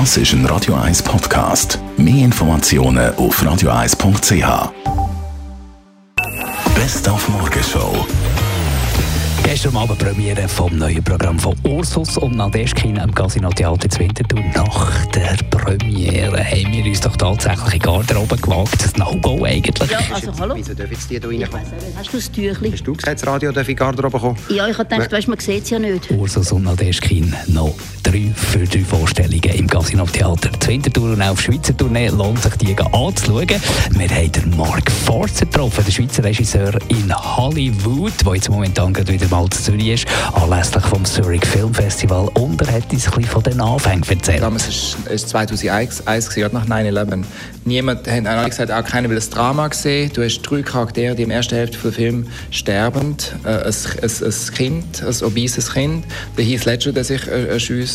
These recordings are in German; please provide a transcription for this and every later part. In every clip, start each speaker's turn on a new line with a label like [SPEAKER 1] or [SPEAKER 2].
[SPEAKER 1] Das ist ein Radio 1 Podcast. Mehr Informationen auf radio1.ch. Best auf Morgenshow.
[SPEAKER 2] Gestern Abend Premiere vom neuen Programm von Ursus und Nadeschkin am Casino Theater Winterthur. Nach der Premiere Premiere haben wir uns doch tatsächlich in Garderobe gewagt. Das No-Go eigentlich.
[SPEAKER 3] Ja, also hallo.
[SPEAKER 4] Wieso dürfen jetzt hier reinkommen?
[SPEAKER 3] Hast du das Tüchli?
[SPEAKER 4] Hast du gesagt, das Radio darf in Garderobe kommen?
[SPEAKER 3] Ja, ich habe gedacht, weißt, man sieht es ja nicht.
[SPEAKER 2] Ursus und Nadeschkin noch drei für drei Vorstellungen im Casino Theater. Zu Winterthur und auf Schweizer Tournee lohnt sich die anzuschauen. Wir haben den Mark Forster getroffen, den Schweizer Regisseur in Hollywood, der jetzt momentan gerade wieder mal zu Zürich ist, anlässlich vom Zurich Film Festival. Und er hat uns ein bisschen von den Anfängen erzählt.
[SPEAKER 5] Damals ist 2001 Eis, Eis gewesen, gerade nach 9-11. Niemand hat alle gesagt, auch keiner will das Drama sehen. Du hast drei Charaktere, die im ersten Hälfte des Films sterbend, äh, ein, ein, ein, Kind, ein obeses Kind, der Heath Ledger, der sich äh, äh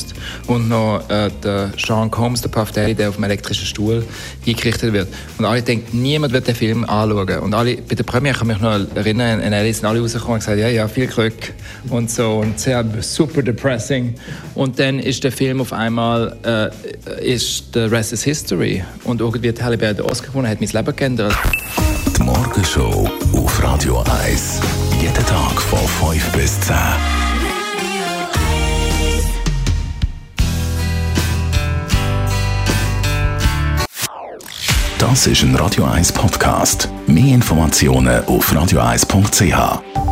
[SPEAKER 5] und noch äh, der Sean Combs, der Puff Daddy, der auf dem elektrischen Stuhl hingerichtet wird. Und alle denken, niemand wird den Film anschauen. Und alle, bei der Premiere kann ich mich noch erinnern, in Alice sind alle rausgekommen und gesagt, ja, ja, viel Glück und so und sehr super depressing. Und dann ist der Film auf einmal, äh, ist The Rest is History und irgendwie hat Halle Berry den Oscar gewonnen, hat mein Leben geändert.
[SPEAKER 1] Die Morgenshow auf Radio 1. Jeden Tag von 5 bis 10. Das ist ein Radio 1 Podcast. Mehr Informationen auf radio1.ch.